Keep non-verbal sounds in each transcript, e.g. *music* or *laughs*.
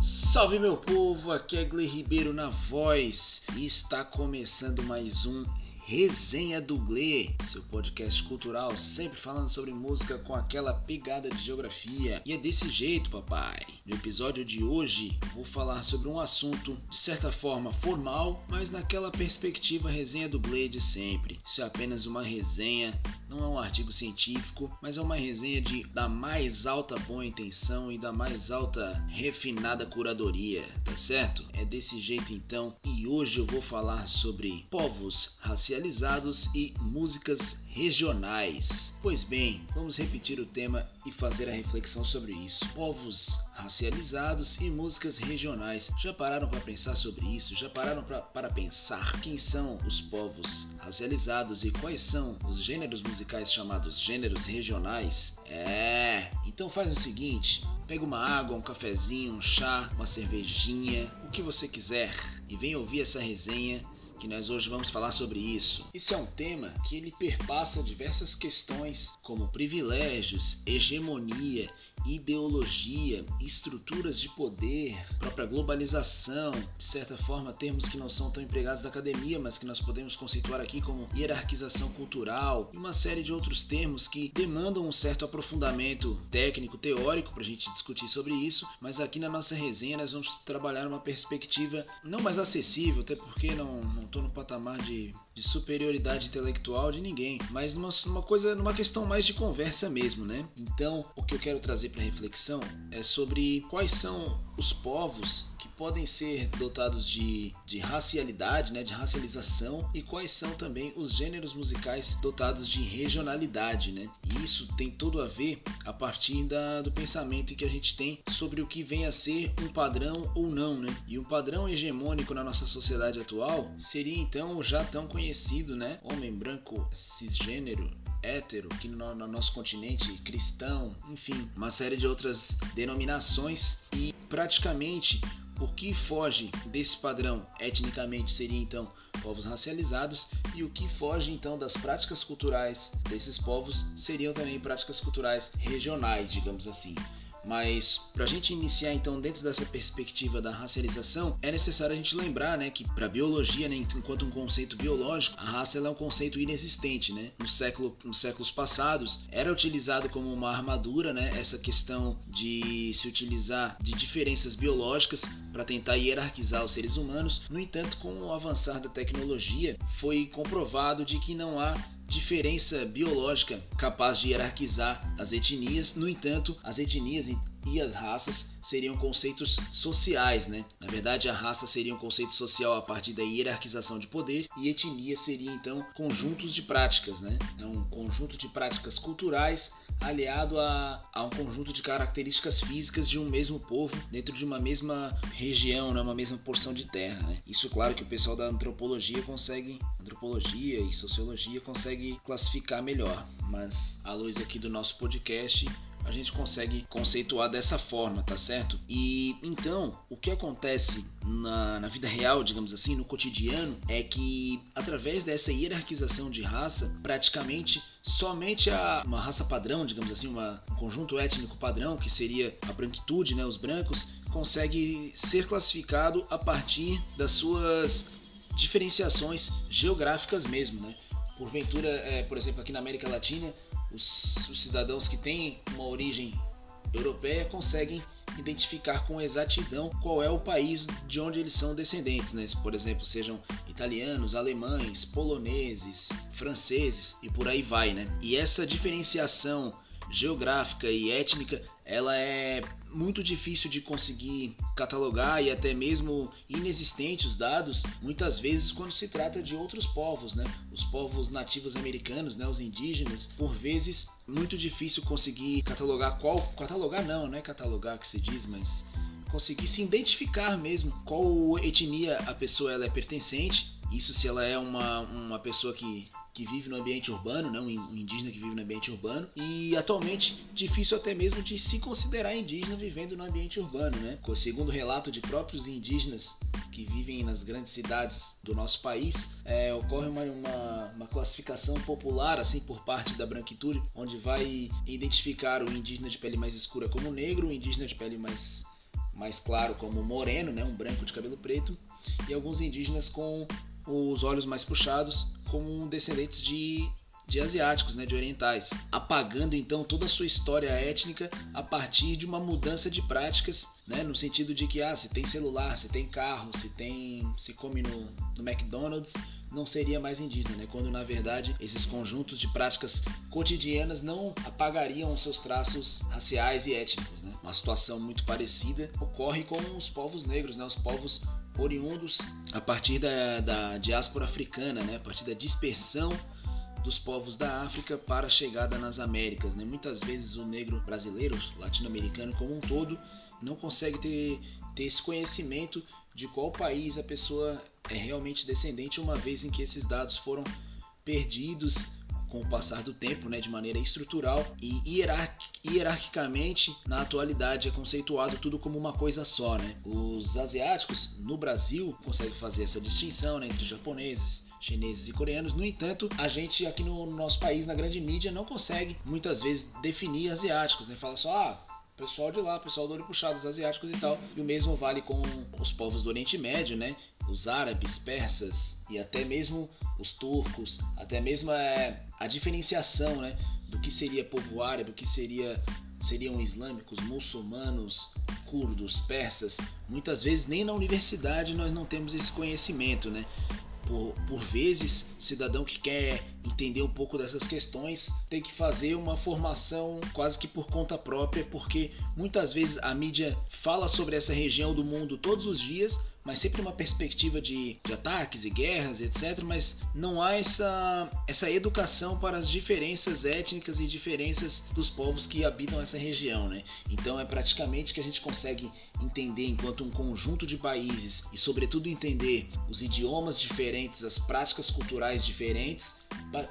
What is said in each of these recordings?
Salve meu povo, aqui é Gle Ribeiro na voz e está começando mais um Resenha do Gle, seu podcast cultural sempre falando sobre música com aquela pegada de geografia. E é desse jeito, papai. No episódio de hoje, vou falar sobre um assunto de certa forma formal, mas naquela perspectiva resenha do Gle de sempre. Isso é apenas uma resenha não é um artigo científico, mas é uma resenha de da mais alta boa intenção e da mais alta refinada curadoria, tá certo? É desse jeito então, e hoje eu vou falar sobre povos racializados e músicas regionais. Pois bem, vamos repetir o tema e fazer a reflexão sobre isso. Povos racializados e músicas regionais. Já pararam para pensar sobre isso? Já pararam para pensar quem são os povos racializados e quais são os gêneros musicais chamados gêneros regionais? É, então faz o seguinte: pega uma água, um cafezinho, um chá, uma cervejinha, o que você quiser e vem ouvir essa resenha que nós hoje vamos falar sobre isso. Esse é um tema que ele perpassa diversas questões como privilégios, hegemonia ideologia, estruturas de poder, própria globalização, de certa forma, termos que não são tão empregados da academia, mas que nós podemos conceituar aqui como hierarquização cultural e uma série de outros termos que demandam um certo aprofundamento técnico, teórico para a gente discutir sobre isso, mas aqui na nossa resenha nós vamos trabalhar uma perspectiva não mais acessível, até porque não estou no patamar de de superioridade intelectual de ninguém, mas numa, numa coisa, numa questão mais de conversa mesmo, né? Então, o que eu quero trazer para reflexão é sobre quais são os povos que podem ser dotados de, de racialidade, né, de racialização, e quais são também os gêneros musicais dotados de regionalidade, né? E isso tem tudo a ver a partir da, do pensamento que a gente tem sobre o que vem a ser um padrão ou não, né? E um padrão hegemônico na nossa sociedade atual seria então o já tão conhecido, né, homem branco cisgênero hétero, que no, no, nosso continente, cristão, enfim, uma série de outras denominações e praticamente o que foge desse padrão etnicamente seria então povos racializados e o que foge então das práticas culturais desses povos seriam também práticas culturais regionais, digamos assim. Mas para a gente iniciar então dentro dessa perspectiva da racialização, é necessário a gente lembrar, né, que para a biologia, né, enquanto um conceito biológico, a raça é um conceito inexistente, né? No século, nos séculos passados era utilizado como uma armadura, né, essa questão de se utilizar de diferenças biológicas para tentar hierarquizar os seres humanos. No entanto, com o avançar da tecnologia, foi comprovado de que não há diferença biológica capaz de hierarquizar as etnias. No entanto, as etnias e as raças seriam conceitos sociais, né? Na verdade, a raça seria um conceito social a partir da hierarquização de poder e etnia seria então conjuntos de práticas, né? É um conjunto de práticas culturais aliado a, a um conjunto de características físicas de um mesmo povo dentro de uma mesma região, né? uma mesma porção de terra, né? Isso, claro, que o pessoal da antropologia consegue, antropologia e sociologia consegue classificar melhor, mas à luz aqui do nosso podcast a gente consegue conceituar dessa forma, tá certo? E então, o que acontece na, na vida real, digamos assim, no cotidiano, é que através dessa hierarquização de raça, praticamente somente a, uma raça padrão, digamos assim, uma, um conjunto étnico padrão, que seria a branquitude, né, os brancos, consegue ser classificado a partir das suas diferenciações geográficas mesmo, né? Porventura, é, por exemplo, aqui na América Latina, os, os cidadãos que têm uma origem europeia conseguem identificar com exatidão qual é o país de onde eles são descendentes, né? Por exemplo, sejam italianos, alemães, poloneses, franceses e por aí vai, né? E essa diferenciação geográfica e étnica, ela é muito difícil de conseguir catalogar e até mesmo inexistente os dados, muitas vezes quando se trata de outros povos, né? Os povos nativos americanos, né? Os indígenas, por vezes muito difícil conseguir catalogar qual, catalogar não, não é catalogar que se diz, mas conseguir se identificar mesmo qual etnia a pessoa ela é pertencente. Isso se ela é uma, uma pessoa que que vive no ambiente urbano, né? um indígena que vive no ambiente urbano, e atualmente difícil até mesmo de se considerar indígena vivendo no ambiente urbano. Né? Segundo relato de próprios indígenas que vivem nas grandes cidades do nosso país, é, ocorre uma, uma, uma, classificação popular assim por parte da branquitude, onde vai identificar o indígena de pele mais escura como negro, o indígena de pele mais mais claro como moreno, né, um branco de cabelo preto, e alguns indígenas com os olhos mais puxados, como descendentes de de asiáticos, né, de orientais, apagando então toda a sua história étnica a partir de uma mudança de práticas, né, no sentido de que ah, se tem celular, se tem carro, se tem, se come no, no McDonald's, não seria mais indígena, né? quando na verdade esses conjuntos de práticas cotidianas não apagariam seus traços raciais e étnicos. Né? Uma situação muito parecida ocorre com os povos negros, né? os povos oriundos a partir da, da diáspora africana, né? a partir da dispersão dos povos da África para a chegada nas Américas. Né? Muitas vezes o negro brasileiro, latino-americano como um todo, não consegue ter, ter esse conhecimento de qual país a pessoa é realmente descendente, uma vez em que esses dados foram perdidos com o passar do tempo, né, de maneira estrutural e hierarquicamente na atualidade é conceituado tudo como uma coisa só, né? Os asiáticos no Brasil conseguem fazer essa distinção né, entre japoneses, chineses e coreanos. No entanto, a gente aqui no nosso país, na grande mídia, não consegue muitas vezes definir asiáticos, né? Fala só, ah, pessoal de lá, pessoal do olho puxado, os asiáticos e tal. E o mesmo vale com os povos do Oriente Médio, né? Os árabes, persas e até mesmo os turcos, até mesmo é, a diferenciação, né? Do que seria povo árabe, o que seria seriam islâmicos, muçulmanos, curdos, persas. Muitas vezes nem na universidade nós não temos esse conhecimento, né? Por, por vezes, cidadão que quer entender um pouco dessas questões tem que fazer uma formação quase que por conta própria, porque muitas vezes a mídia fala sobre essa região do mundo todos os dias, mas sempre uma perspectiva de, de, ataques e guerras, etc. Mas não há essa, essa educação para as diferenças étnicas e diferenças dos povos que habitam essa região, né? Então é praticamente que a gente consegue entender enquanto um conjunto de países e, sobretudo, entender os idiomas diferentes, as práticas culturais diferentes.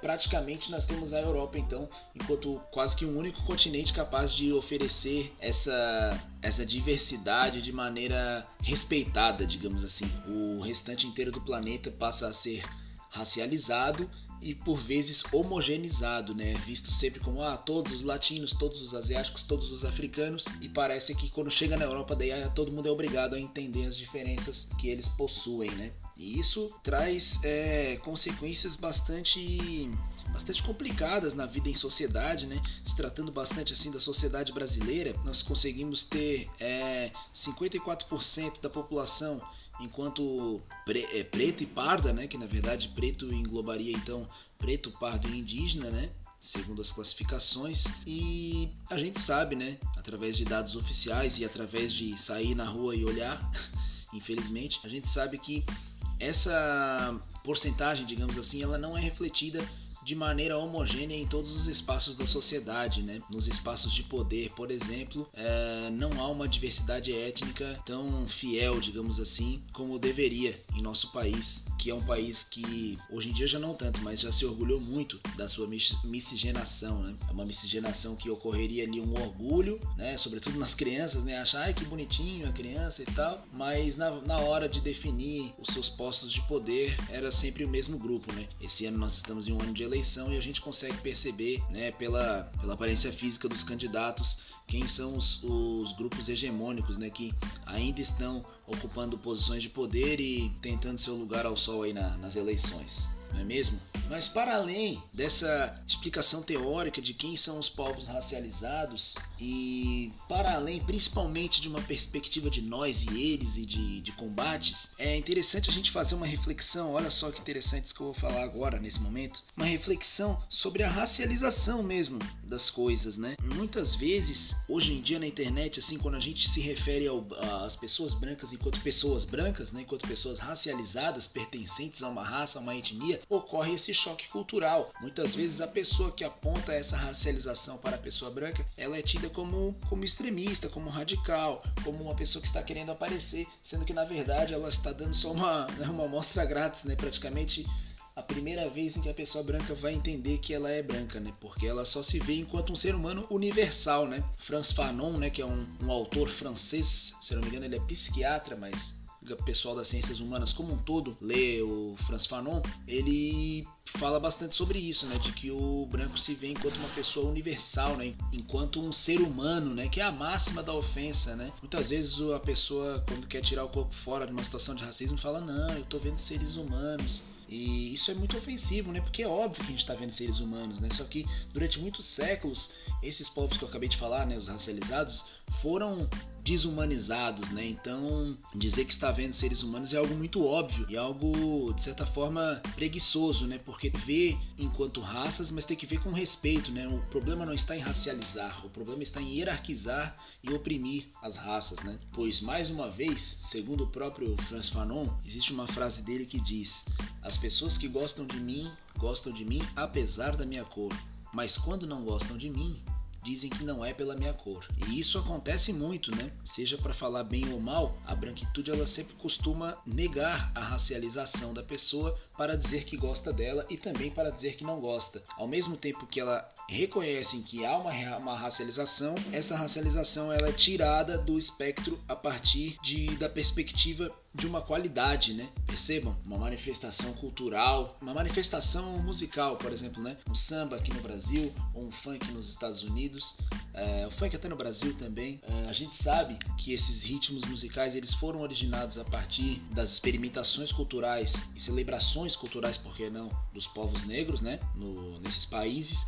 Praticamente nós temos a Europa, então, enquanto quase que um único continente capaz de oferecer essa essa diversidade de maneira respeitada, digamos assim. O restante inteiro do planeta passa a ser racializado e por vezes homogeneizado, né? Visto sempre como ah, todos os latinos, todos os asiáticos, todos os africanos e parece que quando chega na Europa daí ah, todo mundo é obrigado a entender as diferenças que eles possuem, né? E isso traz é, consequências bastante bastante complicadas na vida em sociedade, né? Se tratando bastante assim da sociedade brasileira, nós conseguimos ter é, 54% da população enquanto pre, é, preto e parda, né? Que na verdade preto englobaria então preto, pardo e indígena, né? Segundo as classificações, e a gente sabe, né, através de dados oficiais e através de sair na rua e olhar, *laughs* infelizmente, a gente sabe que essa porcentagem, digamos assim, ela não é refletida de maneira homogênea em todos os espaços da sociedade, né? Nos espaços de poder, por exemplo, é, não há uma diversidade étnica tão fiel, digamos assim, como deveria em nosso país, que é um país que hoje em dia já não tanto, mas já se orgulhou muito da sua miscigenação, né? É uma miscigenação que ocorreria ali um orgulho, né? Sobretudo nas crianças, né? Achar, ai que bonitinho a criança e tal, mas na, na hora de definir os seus postos de poder era sempre o mesmo grupo, né? Esse ano nós estamos em um ano de eleição eleição e a gente consegue perceber, né, pela, pela aparência física dos candidatos, quem são os, os grupos hegemônicos, né, que ainda estão ocupando posições de poder e tentando seu lugar ao sol aí na, nas eleições não é mesmo? Mas para além dessa explicação teórica de quem são os povos racializados e para além principalmente de uma perspectiva de nós e eles e de, de combates, é interessante a gente fazer uma reflexão, olha só que interessante isso que eu vou falar agora nesse momento, uma reflexão sobre a racialização mesmo das coisas, né? Muitas vezes, hoje em dia na internet, assim, quando a gente se refere às pessoas brancas enquanto pessoas brancas, né, enquanto pessoas racializadas, pertencentes a uma raça, a uma etnia, ocorre esse choque cultural. Muitas vezes a pessoa que aponta essa racialização para a pessoa branca, ela é tida como, como extremista, como radical, como uma pessoa que está querendo aparecer, sendo que na verdade ela está dando só uma, *laughs* uma amostra grátis, né? praticamente a primeira vez em que a pessoa branca vai entender que ela é branca, né? Porque ela só se vê enquanto um ser humano universal, né? Franz Fanon, né? Que é um, um autor francês, se não me engano ele é psiquiatra, mas pessoal das ciências humanas como um todo lê o Franz Fanon, ele fala bastante sobre isso, né, de que o branco se vê enquanto uma pessoa universal, né, enquanto um ser humano, né, que é a máxima da ofensa, né. Muitas vezes a pessoa quando quer tirar o corpo fora de uma situação de racismo fala: "Não, eu tô vendo seres humanos". E isso é muito ofensivo, né? Porque é óbvio que a gente está vendo seres humanos, né? Só que durante muitos séculos, esses povos que eu acabei de falar, né, os racializados, foram desumanizados, né? Então, dizer que está vendo seres humanos é algo muito óbvio e algo de certa forma preguiçoso, né? Porque vê enquanto raças, mas tem que ver com respeito, né? O problema não está em racializar, o problema está em hierarquizar e oprimir as raças, né? Pois mais uma vez, segundo o próprio Franz Fanon, existe uma frase dele que diz: "As pessoas que gostam de mim gostam de mim apesar da minha cor, mas quando não gostam de mim, dizem que não é pela minha cor. E isso acontece muito, né? Seja para falar bem ou mal, a branquitude ela sempre costuma negar a racialização da pessoa para dizer que gosta dela e também para dizer que não gosta. Ao mesmo tempo que ela reconhece que há uma, uma racialização, essa racialização ela é tirada do espectro a partir de, da perspectiva de uma qualidade, né? Percebam, uma manifestação cultural, uma manifestação musical, por exemplo, né? Um samba aqui no Brasil, ou um funk nos Estados Unidos, é, o funk até no Brasil também. É, a gente sabe que esses ritmos musicais eles foram originados a partir das experimentações culturais e celebrações culturais, por que não, dos povos negros, né? No, nesses países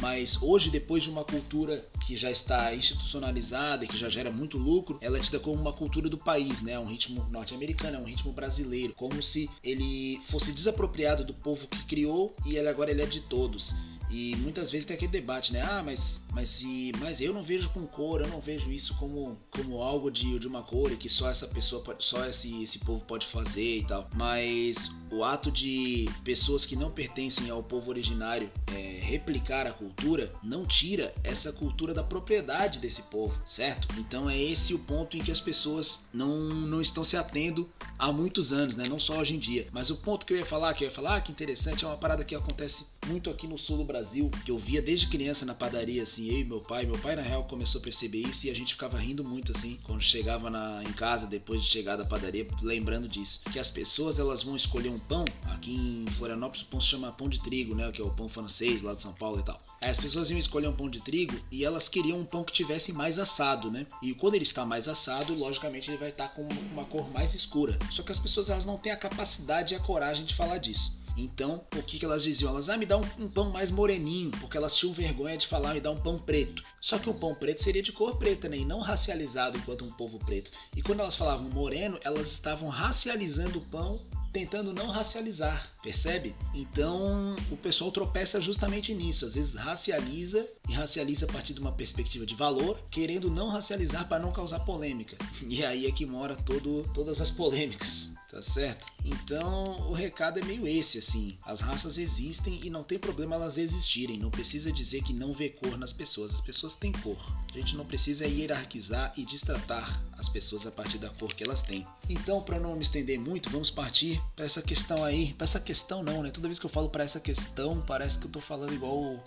mas hoje, depois de uma cultura que já está institucionalizada e que já gera muito lucro, ela é tida como uma cultura do país, né? É um ritmo norte-americano, é um ritmo brasileiro, como se ele fosse desapropriado do povo que criou e ele agora ele é de todos. E muitas vezes tem aquele debate, né? Ah, mas, mas, se, mas eu não vejo com cor, eu não vejo isso como, como algo de, de uma cor e que só essa pessoa, só esse, esse povo pode fazer e tal. Mas o ato de pessoas que não pertencem ao povo originário é, replicar a cultura não tira essa cultura da propriedade desse povo, certo? Então é esse o ponto em que as pessoas não, não estão se atendo há muitos anos, né? Não só hoje em dia. Mas o ponto que eu ia falar, que eu ia falar, ah, que interessante, é uma parada que acontece muito aqui no sul do Brasil que eu via desde criança na padaria, assim, eu e meu pai. Meu pai, na real, começou a perceber isso e a gente ficava rindo muito, assim, quando chegava na, em casa, depois de chegar da padaria, lembrando disso. Que as pessoas, elas vão escolher um pão, aqui em Florianópolis o pão se chama pão de trigo, né, que é o pão francês lá de São Paulo e tal. Aí as pessoas iam escolher um pão de trigo e elas queriam um pão que tivesse mais assado, né? E quando ele está mais assado, logicamente ele vai estar com uma cor mais escura. Só que as pessoas elas não têm a capacidade e a coragem de falar disso. Então, o que, que elas diziam? Elas, ah, me dá um, um, pão mais moreninho, porque elas tinham vergonha de falar, me dá um pão preto. Só que o pão preto seria de cor preta, né? E não racializado enquanto um povo preto. E quando elas falavam moreno, elas estavam racializando o pão tentando não racializar, percebe? Então o pessoal tropeça justamente nisso, às vezes racializa e racializa a partir de uma perspectiva de valor, querendo não racializar para não causar polêmica. *laughs* E aí é que mora todo, todas as polêmicas tá certo? Então o recado é meio esse, assim. As raças existem e não tem problema elas existirem. Não precisa dizer que não vê cor nas pessoas. As pessoas têm cor. A gente não precisa hierarquizar e destratar as pessoas a partir da cor que elas têm. Então, para não me estender muito, vamos partir para essa questão aí. Para essa questão não, né? Toda vez que eu falo para essa questão, parece que eu tô falando igual o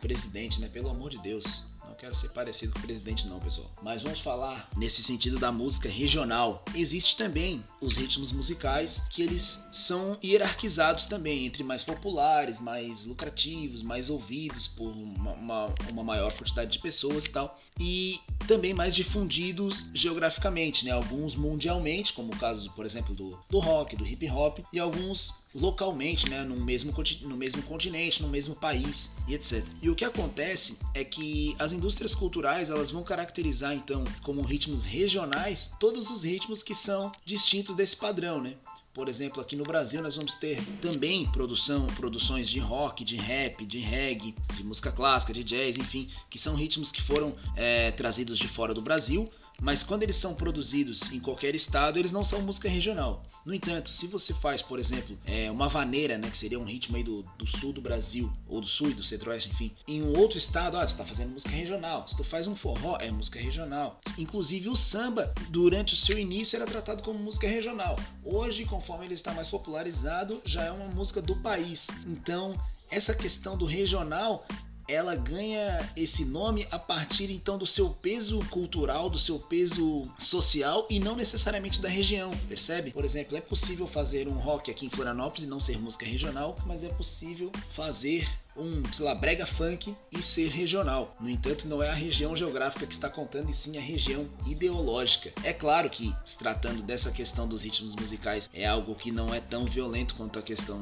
presidente, né? Pelo amor de Deus quero ser parecido com o presidente, não, pessoal. Mas vamos falar nesse sentido da música regional. Existe também os ritmos musicais que eles são hierarquizados também entre mais populares, mais lucrativos, mais ouvidos por uma, uma, uma maior quantidade de pessoas e tal. E também mais difundidos geograficamente, né? Alguns mundialmente, como o caso, por exemplo, do, do rock, do hip hop, e alguns localmente, né, no mesmo, no mesmo continente, no mesmo país e etc. E o que acontece é que as indústrias culturais elas vão caracterizar então como ritmos regionais todos os ritmos que são distintos desse padrão, né? Por exemplo, aqui no Brasil nós vamos ter também produção, produções de rock, de rap, de reggae, de música clássica, de jazz, enfim, que são ritmos que foram é, trazidos de fora do Brasil, mas quando eles são produzidos em qualquer estado, eles não são música regional. No entanto, se você faz, por exemplo, é, uma vaneira, né, que seria um ritmo aí do, do sul do Brasil, ou do sul e do centro-oeste, enfim, em um outro estado, ah, tu tá fazendo música regional. Se tu faz um forró, é música regional. Inclusive o samba, durante o seu início, era tratado como música regional. Hoje, conforme ele está mais popularizado, já é uma música do país. Então, essa questão do regional ela ganha esse nome a partir então do seu peso cultural, do seu peso social e não necessariamente da região, percebe? Por exemplo, é possível fazer um rock aqui em Florianópolis e não ser música regional, mas é possível fazer um, sei lá, brega funk e ser regional. No entanto, não é a região geográfica que está contando, e sim a região ideológica. É claro que, se tratando dessa questão dos ritmos musicais, é algo que não é tão violento quanto a questão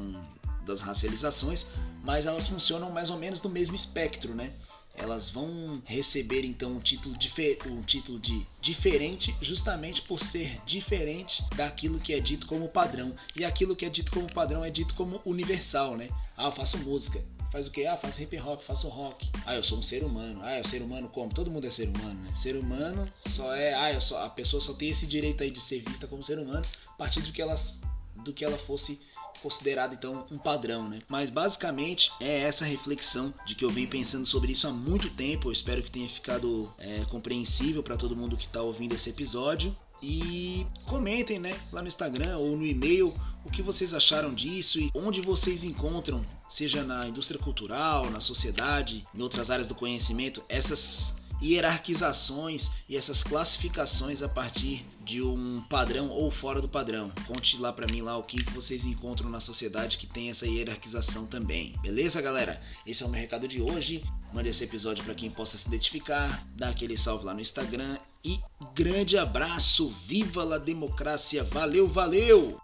das racializações, mas elas funcionam mais ou menos no mesmo espectro, né? Elas vão receber então um título, um título de diferente justamente por ser diferente daquilo que é dito como padrão. E aquilo que é dito como padrão é dito como universal, né? Ah, eu faço música. Faz o que? Ah, faço hip hop, faço rock. Ah, eu sou um ser humano. Ah, é o ser humano como? Todo mundo é ser humano, né? Ser humano só é. Ah, eu só, a pessoa só tem esse direito aí de ser vista como ser humano a partir do que, elas, do que ela fosse considerada então um padrão, né? Mas basicamente é essa reflexão de que eu venho pensando sobre isso há muito tempo. Eu espero que tenha ficado é, compreensível para todo mundo que está ouvindo esse episódio. E comentem, né, lá no Instagram ou no e-mail o que vocês acharam disso e onde vocês encontram, seja na indústria cultural, na sociedade, em outras áreas do conhecimento, essas hierarquizações e essas classificações a partir de um padrão ou fora do padrão. Conte lá para mim lá o que vocês encontram na sociedade que tem essa hierarquização também. Beleza, galera? Esse é o meu recado de hoje. Mande esse episódio para quem possa se identificar, dá aquele salve lá no Instagram e grande abraço, viva a democracia. Valeu, valeu.